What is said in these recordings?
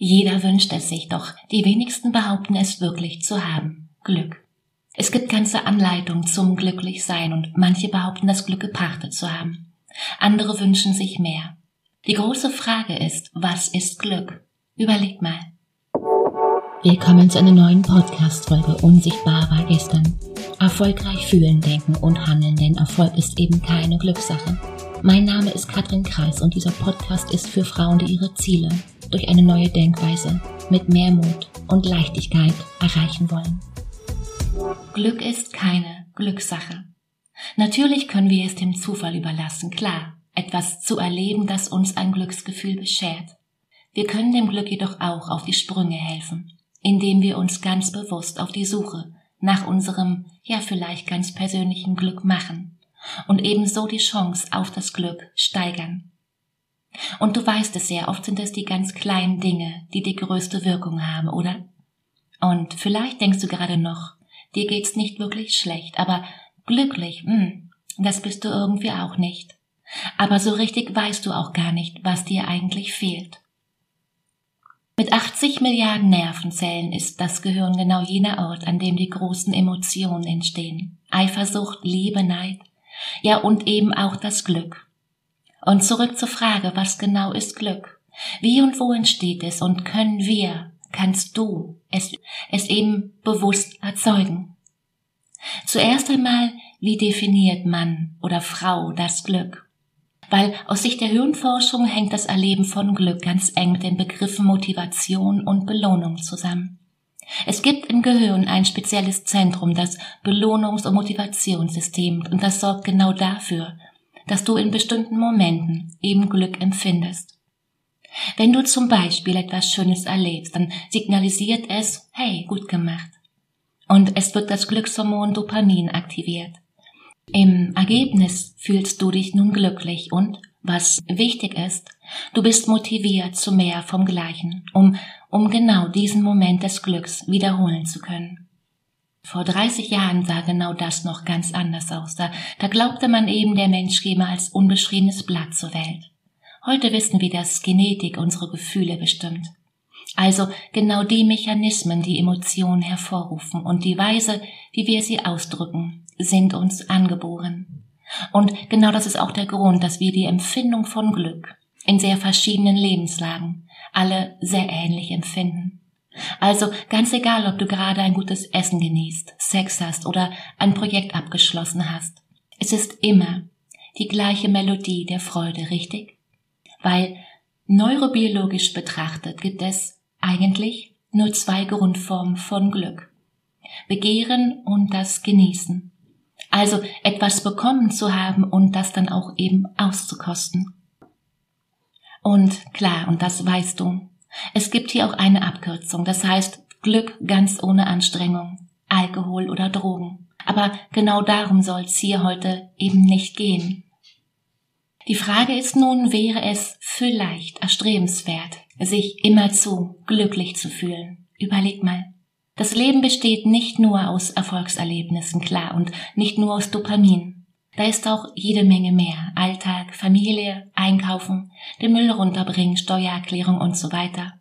Jeder wünscht es sich, doch die wenigsten behaupten es wirklich zu haben. Glück. Es gibt ganze Anleitungen zum Glücklichsein und manche behaupten, das Glück gepachtet zu haben. Andere wünschen sich mehr. Die große Frage ist, was ist Glück? Überleg mal. Willkommen zu einer neuen Podcast-Folge Unsichtbar war gestern. Erfolgreich fühlen, denken und handeln, denn Erfolg ist eben keine Glückssache. Mein Name ist Katrin Kreis und dieser Podcast ist für Frauen, die ihre Ziele durch eine neue Denkweise mit mehr Mut und Leichtigkeit erreichen wollen. Glück ist keine Glückssache. Natürlich können wir es dem Zufall überlassen, klar, etwas zu erleben, das uns ein Glücksgefühl beschert. Wir können dem Glück jedoch auch auf die Sprünge helfen, indem wir uns ganz bewusst auf die Suche nach unserem, ja vielleicht ganz persönlichen Glück machen und ebenso die Chance auf das Glück steigern. Und du weißt es ja, oft sind es die ganz kleinen Dinge, die die größte Wirkung haben, oder? Und vielleicht denkst du gerade noch, dir geht's nicht wirklich schlecht, aber glücklich, hm, das bist du irgendwie auch nicht. Aber so richtig weißt du auch gar nicht, was dir eigentlich fehlt. Mit 80 Milliarden Nervenzellen ist das Gehirn genau jener Ort, an dem die großen Emotionen entstehen. Eifersucht, Liebe, Neid, ja und eben auch das Glück. Und zurück zur Frage, was genau ist Glück? Wie und wo entsteht es und können wir, kannst du es, es eben bewusst erzeugen? Zuerst einmal, wie definiert Mann oder Frau das Glück? Weil aus Sicht der Hirnforschung hängt das Erleben von Glück ganz eng mit den Begriffen Motivation und Belohnung zusammen. Es gibt im Gehirn ein spezielles Zentrum, das Belohnungs- und Motivationssystem, und das sorgt genau dafür, dass du in bestimmten Momenten eben Glück empfindest. Wenn du zum Beispiel etwas Schönes erlebst, dann signalisiert es, hey, gut gemacht. Und es wird das Glückshormon Dopamin aktiviert. Im Ergebnis fühlst du dich nun glücklich und, was wichtig ist, du bist motiviert zu mehr vom Gleichen, um, um genau diesen Moment des Glücks wiederholen zu können. Vor 30 Jahren sah genau das noch ganz anders aus. Da, da glaubte man eben, der Mensch käme als unbeschriebenes Blatt zur Welt. Heute wissen wir, dass Genetik unsere Gefühle bestimmt. Also genau die Mechanismen, die Emotionen hervorrufen und die Weise, wie wir sie ausdrücken, sind uns angeboren. Und genau das ist auch der Grund, dass wir die Empfindung von Glück in sehr verschiedenen Lebenslagen alle sehr ähnlich empfinden. Also ganz egal, ob du gerade ein gutes Essen genießt, Sex hast oder ein Projekt abgeschlossen hast. Es ist immer die gleiche Melodie der Freude, richtig? Weil neurobiologisch betrachtet gibt es eigentlich nur zwei Grundformen von Glück. Begehren und das Genießen. Also etwas bekommen zu haben und das dann auch eben auszukosten. Und klar, und das weißt du, es gibt hier auch eine Abkürzung, das heißt Glück ganz ohne Anstrengung, Alkohol oder Drogen. Aber genau darum soll es hier heute eben nicht gehen. Die Frage ist nun, wäre es vielleicht erstrebenswert, sich immerzu glücklich zu fühlen? Überleg mal. Das Leben besteht nicht nur aus Erfolgserlebnissen, klar, und nicht nur aus Dopamin. Da ist auch jede Menge mehr. Alltag, Familie, Einkaufen, den Müll runterbringen, Steuererklärung und so weiter.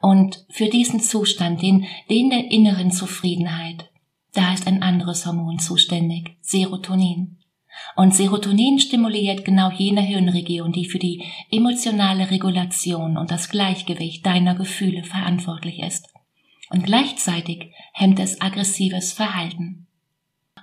Und für diesen Zustand, den, den der inneren Zufriedenheit, da ist ein anderes Hormon zuständig, Serotonin. Und Serotonin stimuliert genau jene Hirnregion, die für die emotionale Regulation und das Gleichgewicht deiner Gefühle verantwortlich ist. Und gleichzeitig hemmt es aggressives Verhalten.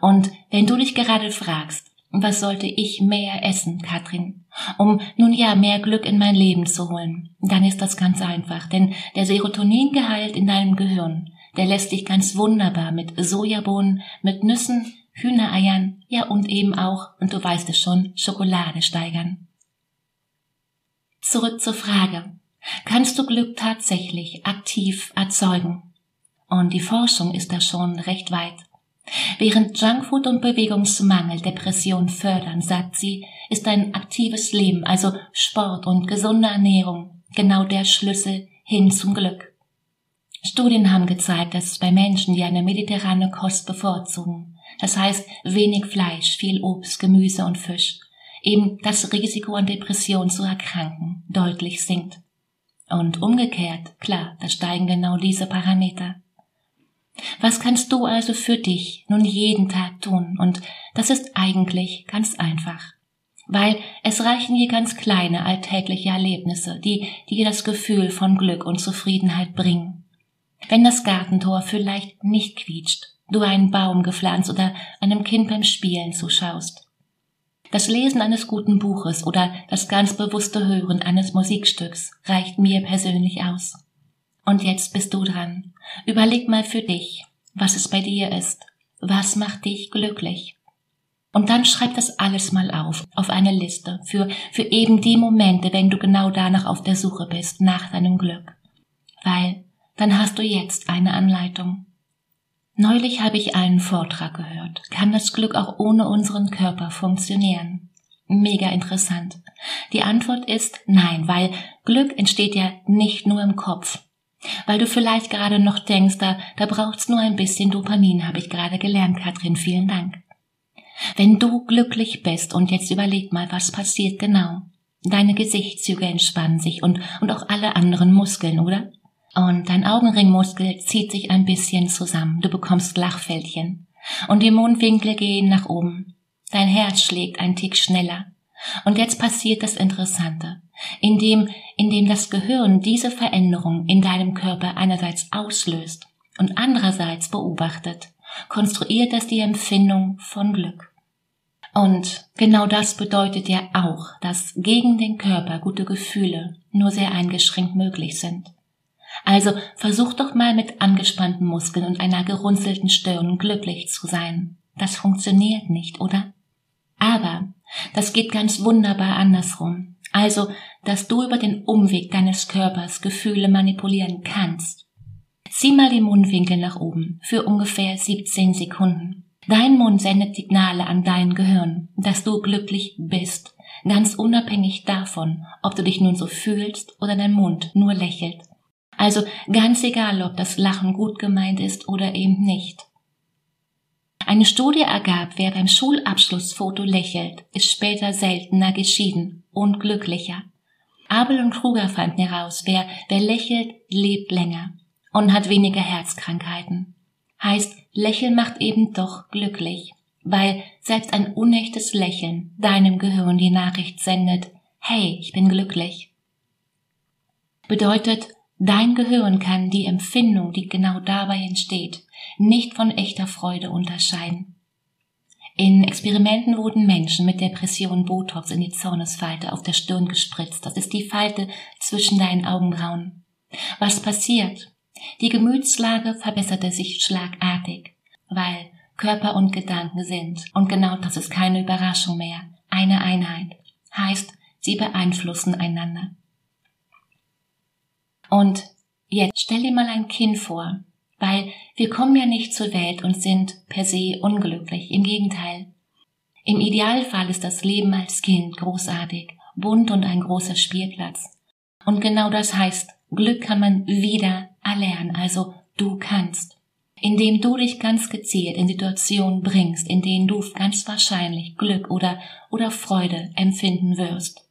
Und wenn du dich gerade fragst, was sollte ich mehr essen, Katrin, um nun ja mehr Glück in mein Leben zu holen? Dann ist das ganz einfach, denn der Serotoningehalt in deinem Gehirn, der lässt dich ganz wunderbar mit Sojabohnen, mit Nüssen, Hühnereiern, ja und eben auch, und du weißt es schon, Schokolade steigern. Zurück zur Frage. Kannst du Glück tatsächlich aktiv erzeugen? Und die Forschung ist da schon recht weit. Während Junkfood und Bewegungsmangel Depression fördern, sagt sie, ist ein aktives Leben, also Sport und gesunde Ernährung, genau der Schlüssel hin zum Glück. Studien haben gezeigt, dass bei Menschen, die eine mediterrane Kost bevorzugen, das heißt wenig Fleisch, viel Obst, Gemüse und Fisch, eben das Risiko an Depression zu erkranken deutlich sinkt. Und umgekehrt, klar, da steigen genau diese Parameter. Was kannst du also für dich nun jeden Tag tun? Und das ist eigentlich ganz einfach. Weil es reichen hier ganz kleine alltägliche Erlebnisse, die, dir das Gefühl von Glück und Zufriedenheit bringen. Wenn das Gartentor vielleicht nicht quietscht, du einen Baum gepflanzt oder einem Kind beim Spielen zuschaust. Das Lesen eines guten Buches oder das ganz bewusste Hören eines Musikstücks reicht mir persönlich aus. Und jetzt bist du dran. Überleg mal für dich, was es bei dir ist. Was macht dich glücklich? Und dann schreib das alles mal auf, auf eine Liste, für, für eben die Momente, wenn du genau danach auf der Suche bist, nach deinem Glück. Weil, dann hast du jetzt eine Anleitung. Neulich habe ich einen Vortrag gehört. Kann das Glück auch ohne unseren Körper funktionieren? Mega interessant. Die Antwort ist nein, weil Glück entsteht ja nicht nur im Kopf. Weil du vielleicht gerade noch denkst, da, da braucht's nur ein bisschen Dopamin, habe ich gerade gelernt, Katrin, vielen Dank. Wenn du glücklich bist und jetzt überleg mal, was passiert genau. Deine Gesichtszüge entspannen sich und, und auch alle anderen Muskeln, oder? Und dein Augenringmuskel zieht sich ein bisschen zusammen. Du bekommst Lachfältchen. Und die Mundwinkel gehen nach oben. Dein Herz schlägt ein Tick schneller. Und jetzt passiert das Interessante indem, indem das Gehirn diese Veränderung in deinem Körper einerseits auslöst und andererseits beobachtet, konstruiert es die Empfindung von Glück. Und genau das bedeutet ja auch, dass gegen den Körper gute Gefühle nur sehr eingeschränkt möglich sind. Also versuch doch mal mit angespannten Muskeln und einer gerunzelten Stirn glücklich zu sein. Das funktioniert nicht, oder? Aber das geht ganz wunderbar andersrum. Also, dass du über den Umweg deines Körpers Gefühle manipulieren kannst. Zieh mal die Mundwinkel nach oben für ungefähr 17 Sekunden. Dein Mund sendet Signale an dein Gehirn, dass du glücklich bist, ganz unabhängig davon, ob du dich nun so fühlst oder dein Mund nur lächelt. Also ganz egal, ob das Lachen gut gemeint ist oder eben nicht. Eine Studie ergab, wer beim Schulabschlussfoto lächelt, ist später seltener geschieden und glücklicher. Abel und Kruger fanden heraus, wer, wer lächelt, lebt länger und hat weniger Herzkrankheiten. Heißt, Lächeln macht eben doch glücklich, weil selbst ein unechtes Lächeln deinem Gehirn die Nachricht sendet, hey, ich bin glücklich. Bedeutet, dein Gehirn kann die Empfindung, die genau dabei entsteht, nicht von echter Freude unterscheiden. In Experimenten wurden Menschen mit Depression Botox in die Zornesfalte auf der Stirn gespritzt. Das ist die Falte zwischen deinen Augenbrauen. Was passiert? Die Gemütslage verbesserte sich schlagartig, weil Körper und Gedanken sind, und genau das ist keine Überraschung mehr, eine Einheit. Heißt, sie beeinflussen einander. Und jetzt stell dir mal ein Kind vor, weil wir kommen ja nicht zur Welt und sind per se unglücklich. Im Gegenteil. Im Idealfall ist das Leben als Kind großartig, bunt und ein großer Spielplatz. Und genau das heißt, Glück kann man wieder erlernen, also du kannst. Indem du dich ganz gezielt in Situationen bringst, in denen du ganz wahrscheinlich Glück oder, oder Freude empfinden wirst.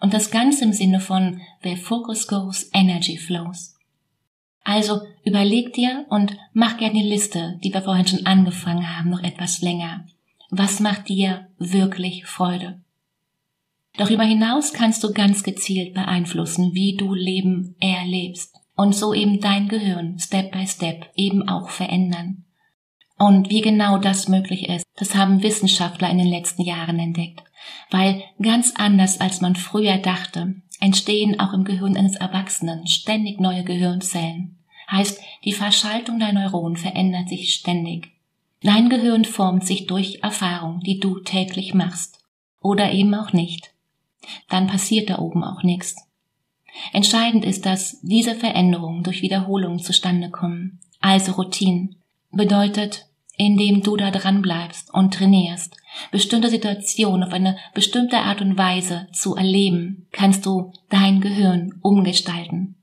Und das Ganze im Sinne von where focus goes, energy flows. Also überleg dir und mach gerne die Liste, die wir vorhin schon angefangen haben, noch etwas länger. Was macht dir wirklich Freude? Darüber hinaus kannst du ganz gezielt beeinflussen, wie du Leben erlebst und so eben dein Gehirn Step by Step eben auch verändern. Und wie genau das möglich ist, das haben Wissenschaftler in den letzten Jahren entdeckt, weil ganz anders als man früher dachte, entstehen auch im Gehirn eines Erwachsenen ständig neue Gehirnzellen. Heißt, die Verschaltung der Neuronen verändert sich ständig. Dein Gehirn formt sich durch Erfahrung, die du täglich machst. Oder eben auch nicht. Dann passiert da oben auch nichts. Entscheidend ist, dass diese Veränderungen durch Wiederholungen zustande kommen. Also Routinen. Bedeutet, indem du da dran bleibst und trainierst, bestimmte Situationen auf eine bestimmte Art und Weise zu erleben, kannst du dein Gehirn umgestalten.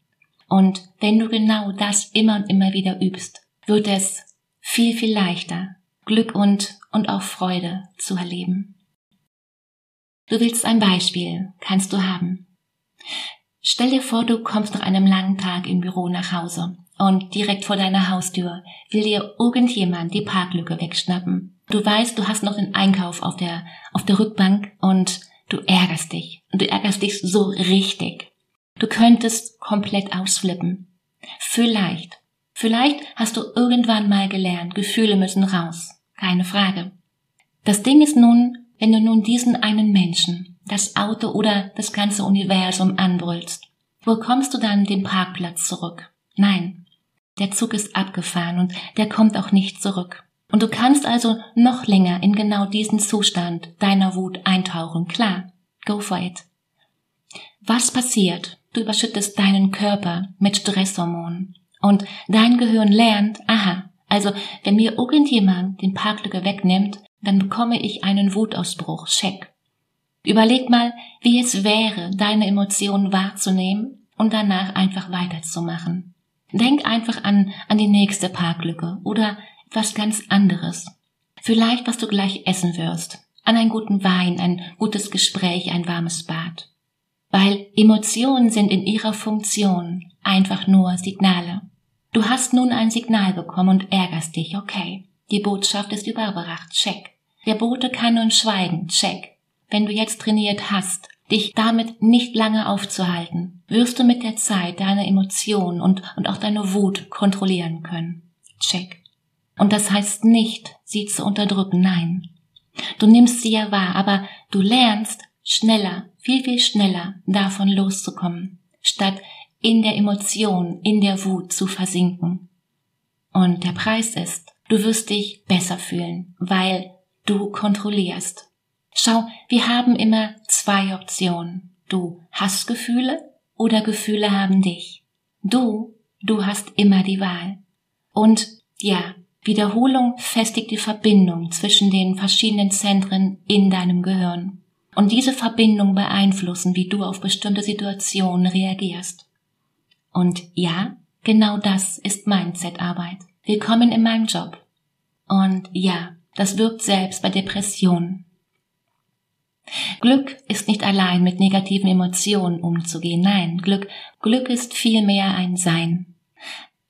Und wenn du genau das immer und immer wieder übst, wird es viel, viel leichter, Glück und, und auch Freude zu erleben. Du willst ein Beispiel, kannst du haben. Stell dir vor, du kommst nach einem langen Tag im Büro nach Hause und direkt vor deiner Haustür will dir irgendjemand die Parklücke wegschnappen. Du weißt, du hast noch den Einkauf auf der, auf der Rückbank und du ärgerst dich. Und du ärgerst dich so richtig. Du könntest komplett ausflippen. Vielleicht, vielleicht hast du irgendwann mal gelernt, Gefühle müssen raus. Keine Frage. Das Ding ist nun, wenn du nun diesen einen Menschen, das Auto oder das ganze Universum anbrüllst, wo kommst du dann den Parkplatz zurück? Nein, der Zug ist abgefahren und der kommt auch nicht zurück. Und du kannst also noch länger in genau diesen Zustand deiner Wut eintauchen. Klar, go for it. Was passiert? Du überschüttest deinen Körper mit Stresshormonen. Und dein Gehirn lernt, aha, also wenn mir irgendjemand den Parklücke wegnimmt, dann bekomme ich einen Wutausbruch. Check. Überleg mal, wie es wäre, deine Emotionen wahrzunehmen und danach einfach weiterzumachen. Denk einfach an, an die nächste Parklücke oder was ganz anderes. Vielleicht, was du gleich essen wirst. An einen guten Wein, ein gutes Gespräch, ein warmes Bad. Weil Emotionen sind in ihrer Funktion einfach nur Signale. Du hast nun ein Signal bekommen und ärgerst dich, okay. Die Botschaft ist überbracht, check. Der Bote kann nun schweigen, check. Wenn du jetzt trainiert hast, dich damit nicht lange aufzuhalten, wirst du mit der Zeit deine Emotionen und, und auch deine Wut kontrollieren können. Check. Und das heißt nicht, sie zu unterdrücken, nein. Du nimmst sie ja wahr, aber du lernst schneller, viel, viel schneller davon loszukommen, statt in der Emotion, in der Wut zu versinken. Und der Preis ist, du wirst dich besser fühlen, weil du kontrollierst. Schau, wir haben immer zwei Optionen. Du hast Gefühle oder Gefühle haben dich. Du, du hast immer die Wahl. Und ja, Wiederholung festigt die Verbindung zwischen den verschiedenen Zentren in deinem Gehirn. Und diese Verbindung beeinflussen, wie du auf bestimmte Situationen reagierst. Und ja, genau das ist Mindset-Arbeit. Willkommen in meinem Job. Und ja, das wirkt selbst bei Depressionen. Glück ist nicht allein mit negativen Emotionen umzugehen. Nein, Glück, Glück ist vielmehr ein Sein.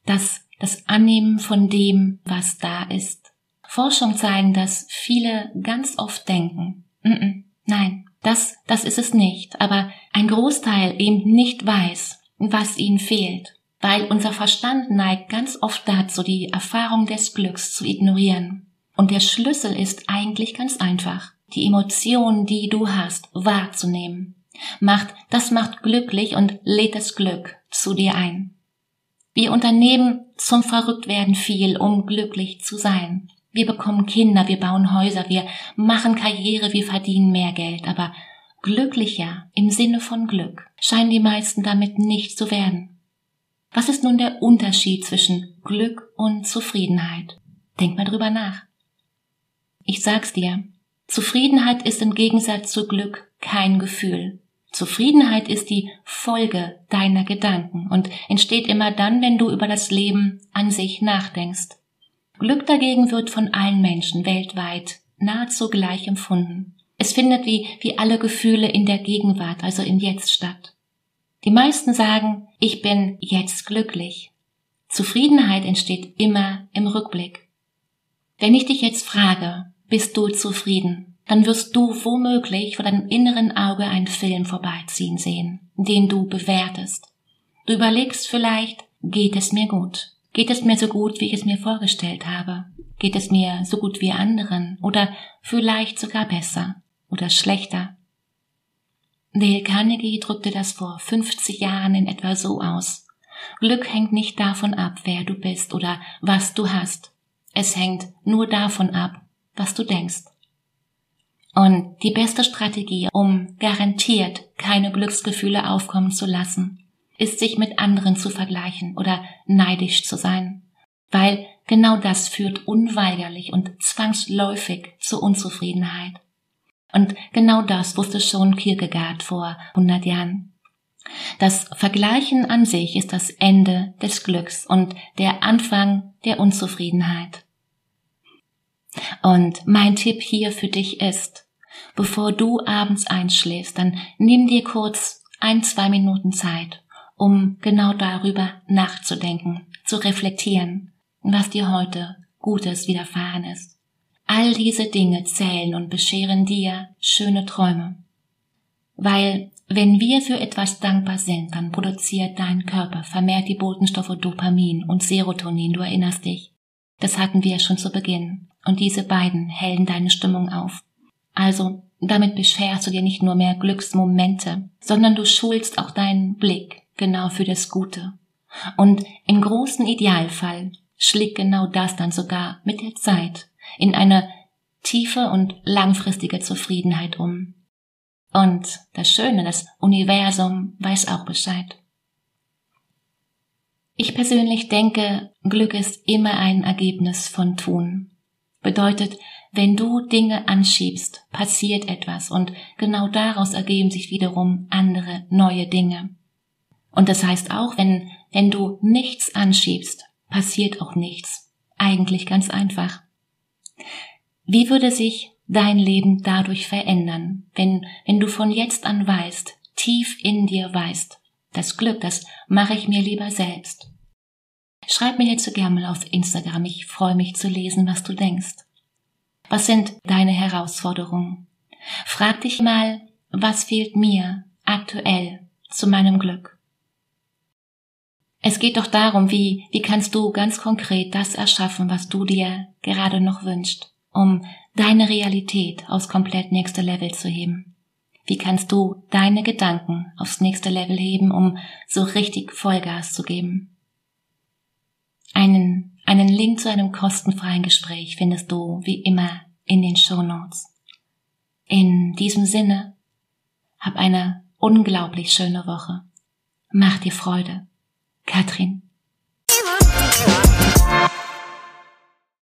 Das, das Annehmen von dem, was da ist. Forschung zeigen, dass viele ganz oft denken, mm -mm, nein, das, das ist es nicht, aber ein Großteil eben nicht weiß, was ihnen fehlt, weil unser Verstand neigt ganz oft dazu, die Erfahrung des Glücks zu ignorieren. Und der Schlüssel ist eigentlich ganz einfach, die Emotionen, die du hast, wahrzunehmen. Macht, das macht glücklich und lädt das Glück zu dir ein. Wir unternehmen zum Verrücktwerden viel, um glücklich zu sein. Wir bekommen Kinder, wir bauen Häuser, wir machen Karriere, wir verdienen mehr Geld, aber glücklicher im Sinne von Glück scheinen die meisten damit nicht zu werden. Was ist nun der Unterschied zwischen Glück und Zufriedenheit? Denk mal drüber nach. Ich sag's dir, Zufriedenheit ist im Gegensatz zu Glück kein Gefühl. Zufriedenheit ist die Folge deiner Gedanken und entsteht immer dann, wenn du über das Leben an sich nachdenkst. Glück dagegen wird von allen Menschen weltweit nahezu gleich empfunden. Es findet wie, wie alle Gefühle in der Gegenwart, also im Jetzt statt. Die meisten sagen, ich bin jetzt glücklich. Zufriedenheit entsteht immer im Rückblick. Wenn ich dich jetzt frage, bist du zufrieden, dann wirst du womöglich vor deinem inneren Auge einen Film vorbeiziehen sehen, den du bewertest. Du überlegst vielleicht, geht es mir gut? Geht es mir so gut, wie ich es mir vorgestellt habe? Geht es mir so gut wie anderen oder vielleicht sogar besser? oder schlechter. Dale Carnegie drückte das vor 50 Jahren in etwa so aus. Glück hängt nicht davon ab, wer du bist oder was du hast. Es hängt nur davon ab, was du denkst. Und die beste Strategie, um garantiert keine Glücksgefühle aufkommen zu lassen, ist sich mit anderen zu vergleichen oder neidisch zu sein, weil genau das führt unweigerlich und zwangsläufig zur Unzufriedenheit. Und genau das wusste schon Kierkegaard vor 100 Jahren. Das Vergleichen an sich ist das Ende des Glücks und der Anfang der Unzufriedenheit. Und mein Tipp hier für dich ist, bevor du abends einschläfst, dann nimm dir kurz ein, zwei Minuten Zeit, um genau darüber nachzudenken, zu reflektieren, was dir heute Gutes widerfahren ist. All diese Dinge zählen und bescheren dir schöne Träume. Weil wenn wir für etwas dankbar sind, dann produziert dein Körper vermehrt die Botenstoffe Dopamin und Serotonin, du erinnerst dich. Das hatten wir schon zu Beginn. Und diese beiden hellen deine Stimmung auf. Also, damit bescherst du dir nicht nur mehr Glücksmomente, sondern du schulst auch deinen Blick genau für das Gute. Und im großen Idealfall schlägt genau das dann sogar mit der Zeit in eine tiefe und langfristige Zufriedenheit um. Und das Schöne, das Universum weiß auch Bescheid. Ich persönlich denke, Glück ist immer ein Ergebnis von Tun. Bedeutet, wenn du Dinge anschiebst, passiert etwas und genau daraus ergeben sich wiederum andere neue Dinge. Und das heißt auch, wenn, wenn du nichts anschiebst, passiert auch nichts. Eigentlich ganz einfach. Wie würde sich dein Leben dadurch verändern, wenn, wenn du von jetzt an weißt, tief in dir weißt, das Glück, das mache ich mir lieber selbst. Schreib mir jetzt so gerne mal auf Instagram, ich freue mich zu lesen, was du denkst. Was sind deine Herausforderungen? Frag dich mal, was fehlt mir aktuell zu meinem Glück? Es geht doch darum, wie, wie kannst du ganz konkret das erschaffen, was du dir gerade noch wünschst, um deine Realität aufs komplett nächste Level zu heben. Wie kannst du deine Gedanken aufs nächste Level heben, um so richtig Vollgas zu geben? Einen, einen Link zu einem kostenfreien Gespräch findest du wie immer in den Show Notes. In diesem Sinne, hab eine unglaublich schöne Woche. Mach dir Freude. Katrin.